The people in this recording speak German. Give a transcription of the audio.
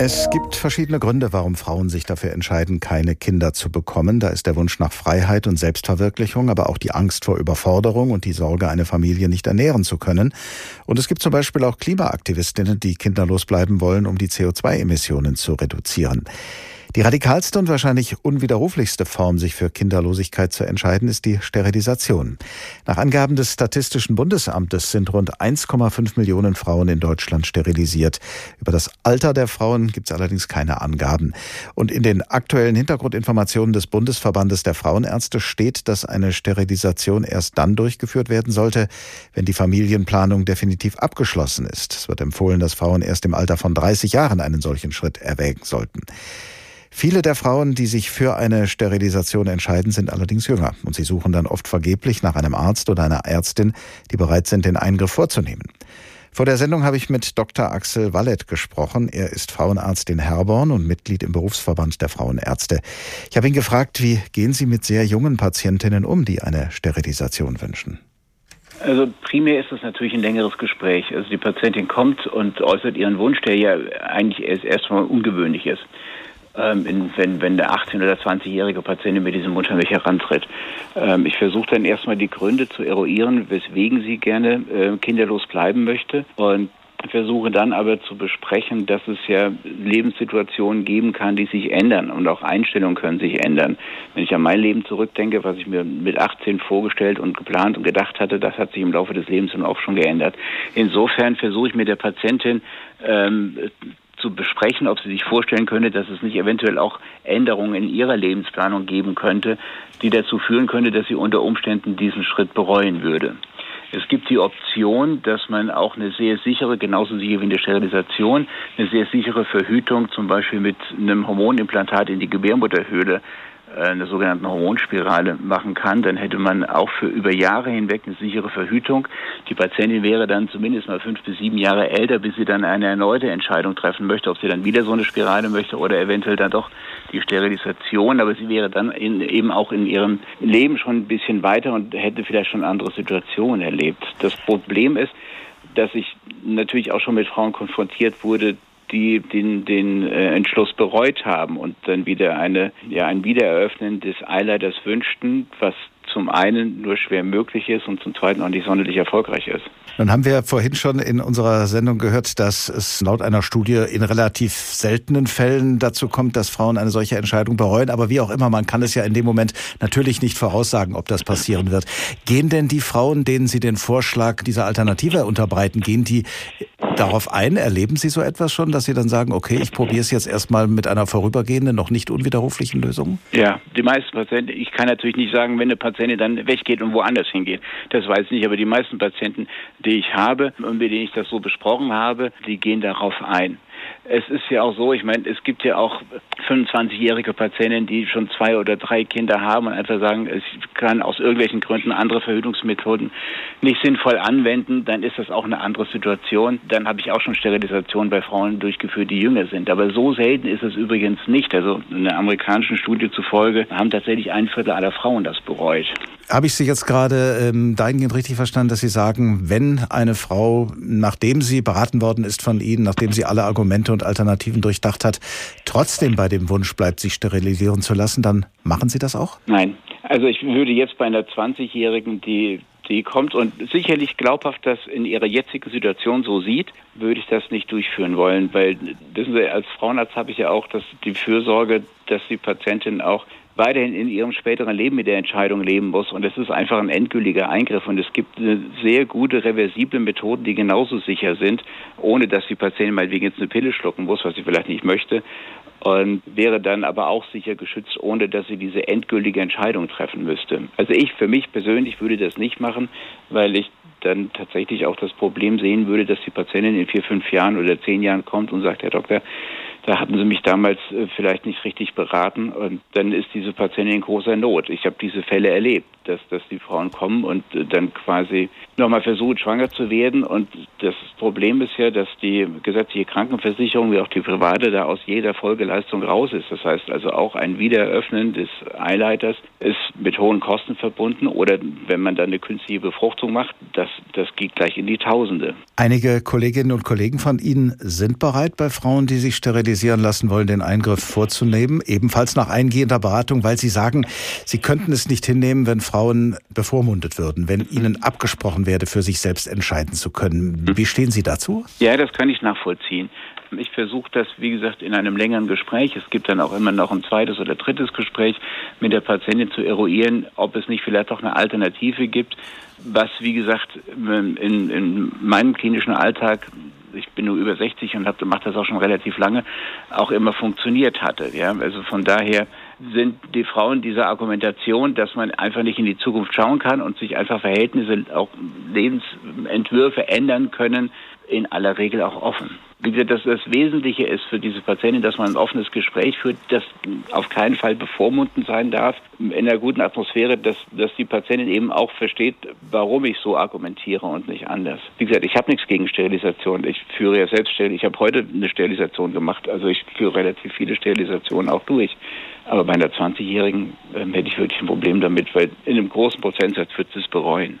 Es gibt verschiedene Gründe, warum Frauen sich dafür entscheiden, keine Kinder zu bekommen. Da ist der Wunsch nach Freiheit und Selbstverwirklichung, aber auch die Angst vor Überforderung und die Sorge, eine Familie nicht ernähren zu können. Und es gibt zum Beispiel auch Klimaaktivistinnen, die kinderlos bleiben wollen, um die CO2-Emissionen zu reduzieren. Die radikalste und wahrscheinlich unwiderruflichste Form, sich für Kinderlosigkeit zu entscheiden, ist die Sterilisation. Nach Angaben des Statistischen Bundesamtes sind rund 1,5 Millionen Frauen in Deutschland sterilisiert. Über das Alter der Frauen gibt es allerdings keine Angaben. Und in den aktuellen Hintergrundinformationen des Bundesverbandes der Frauenärzte steht, dass eine Sterilisation erst dann durchgeführt werden sollte, wenn die Familienplanung definitiv abgeschlossen ist. Es wird empfohlen, dass Frauen erst im Alter von 30 Jahren einen solchen Schritt erwägen sollten. Viele der Frauen, die sich für eine Sterilisation entscheiden, sind allerdings jünger und sie suchen dann oft vergeblich nach einem Arzt oder einer Ärztin, die bereit sind, den Eingriff vorzunehmen. Vor der Sendung habe ich mit Dr. Axel Wallet gesprochen. Er ist Frauenarzt in Herborn und Mitglied im Berufsverband der Frauenärzte. Ich habe ihn gefragt, wie gehen Sie mit sehr jungen Patientinnen um, die eine Sterilisation wünschen? Also primär ist es natürlich ein längeres Gespräch. Also die Patientin kommt und äußert ihren Wunsch, der ja eigentlich erst erstmal ungewöhnlich ist ähm, in, wenn, wenn der 18- oder 20-jährige Patient mit diesem mich herantritt. Ähm, ich versuche dann erstmal die Gründe zu eruieren, weswegen sie gerne äh, kinderlos bleiben möchte und versuche dann aber zu besprechen, dass es ja Lebenssituationen geben kann, die sich ändern und auch Einstellungen können sich ändern. Wenn ich an mein Leben zurückdenke, was ich mir mit 18 vorgestellt und geplant und gedacht hatte, das hat sich im Laufe des Lebens auch schon geändert. Insofern versuche ich mit der Patientin ähm, zu besprechen, ob sie sich vorstellen könnte, dass es nicht eventuell auch Änderungen in ihrer Lebensplanung geben könnte, die dazu führen könnte, dass sie unter Umständen diesen Schritt bereuen würde. Es gibt die Option, dass man auch eine sehr sichere, genauso sicher wie in der Sterilisation, eine sehr sichere Verhütung, zum Beispiel mit einem Hormonimplantat in die Gebärmutterhöhle, eine sogenannte Hormonspirale machen kann, dann hätte man auch für über Jahre hinweg eine sichere Verhütung. Die Patientin wäre dann zumindest mal fünf bis sieben Jahre älter, bis sie dann eine erneute Entscheidung treffen möchte, ob sie dann wieder so eine Spirale möchte oder eventuell dann doch die Sterilisation. Aber sie wäre dann in, eben auch in ihrem Leben schon ein bisschen weiter und hätte vielleicht schon andere Situationen erlebt. Das Problem ist, dass ich natürlich auch schon mit Frauen konfrontiert wurde, die den, den äh, Entschluss bereut haben und dann wieder eine, ja, ein Wiedereröffnen des Eileiters wünschten, was zum einen nur schwer möglich ist und zum zweiten auch nicht sonderlich erfolgreich ist. Nun haben wir vorhin schon in unserer Sendung gehört, dass es laut einer Studie in relativ seltenen Fällen dazu kommt, dass Frauen eine solche Entscheidung bereuen. Aber wie auch immer, man kann es ja in dem Moment natürlich nicht voraussagen, ob das passieren wird. Gehen denn die Frauen, denen Sie den Vorschlag dieser Alternative unterbreiten, gehen die darauf ein? Erleben Sie so etwas schon, dass Sie dann sagen, okay, ich probiere es jetzt erstmal mit einer vorübergehenden, noch nicht unwiderruflichen Lösung? Ja, die meisten Patienten, ich kann natürlich nicht sagen, wenn eine Patientin dann weggeht und woanders hingeht. Das weiß ich nicht, aber die meisten Patienten, die ich habe und mit denen ich das so besprochen habe, die gehen darauf ein. Es ist ja auch so, ich meine, es gibt ja auch 25-jährige Patienten, die schon zwei oder drei Kinder haben und einfach sagen, ich kann aus irgendwelchen Gründen andere Verhütungsmethoden nicht sinnvoll anwenden, dann ist das auch eine andere Situation. Dann habe ich auch schon Sterilisation bei Frauen durchgeführt, die jünger sind. Aber so selten ist es übrigens nicht. Also einer amerikanischen Studie zufolge haben tatsächlich ein Viertel aller Frauen das bereut. Habe ich Sie jetzt gerade ähm, dahingehend richtig verstanden, dass Sie sagen, wenn eine Frau, nachdem sie beraten worden ist von Ihnen, nachdem sie alle Argumente und Alternativen durchdacht hat, trotzdem bei dem Wunsch bleibt, sich sterilisieren zu lassen, dann machen Sie das auch? Nein. Also ich würde jetzt bei einer 20-Jährigen, die die kommt und sicherlich glaubhaft das in ihrer jetzigen Situation so sieht, würde ich das nicht durchführen wollen, weil wissen Sie, als Frauenarzt habe ich ja auch das, die Fürsorge, dass die Patientin auch weiterhin in ihrem späteren Leben mit der Entscheidung leben muss. Und es ist einfach ein endgültiger Eingriff. Und es gibt eine sehr gute reversible Methoden, die genauso sicher sind, ohne dass die Patientin meinetwegen jetzt eine Pille schlucken muss, was sie vielleicht nicht möchte. Und wäre dann aber auch sicher geschützt, ohne dass sie diese endgültige Entscheidung treffen müsste. Also ich für mich persönlich würde das nicht machen, weil ich dann tatsächlich auch das Problem sehen würde, dass die Patientin in vier, fünf Jahren oder zehn Jahren kommt und sagt, Herr Doktor, da hatten sie mich damals äh, vielleicht nicht richtig beraten und dann ist diese Patientin in großer Not. Ich habe diese Fälle erlebt, dass, dass die Frauen kommen und dann quasi nochmal versuchen, schwanger zu werden. Und das Problem ist ja, dass die gesetzliche Krankenversicherung wie auch die private da aus jeder Folgeleistung raus ist. Das heißt also auch ein Wiedereröffnen des Eileiters ist mit hohen Kosten verbunden oder wenn man dann eine künstliche Befruchtung macht, das, das geht gleich in die Tausende. Einige Kolleginnen und Kollegen von Ihnen sind bereit, bei Frauen, die sich sterilisieren lassen wollen, den Eingriff vorzunehmen, ebenfalls nach eingehender Beratung, weil sie sagen, sie könnten es nicht hinnehmen, wenn Frauen bevormundet würden, wenn ihnen abgesprochen werde, für sich selbst entscheiden zu können. Wie stehen Sie dazu? Ja, das kann ich nachvollziehen. Ich versuche das, wie gesagt, in einem längeren Gespräch. Es gibt dann auch immer noch ein zweites oder drittes Gespräch mit der Patientin zu eruieren, ob es nicht vielleicht auch eine Alternative gibt, was, wie gesagt, in, in meinem klinischen Alltag ich bin nur über 60 und mache das auch schon relativ lange, auch immer funktioniert hatte. Ja, also von daher sind die Frauen dieser Argumentation, dass man einfach nicht in die Zukunft schauen kann und sich einfach Verhältnisse, auch Lebensentwürfe ändern können, in aller Regel auch offen. Wie gesagt, dass das Wesentliche ist für diese Patientin, dass man ein offenes Gespräch führt, das auf keinen Fall bevormundend sein darf, in einer guten Atmosphäre, dass, dass die Patientin eben auch versteht, warum ich so argumentiere und nicht anders. Wie gesagt, ich habe nichts gegen Sterilisation. Ich führe ja selbst Sterilisation. Ich habe heute eine Sterilisation gemacht. Also ich führe relativ viele Sterilisationen auch durch. Aber bei einer 20-Jährigen äh, hätte ich wirklich ein Problem damit, weil in einem großen Prozentsatz wird sie es bereuen.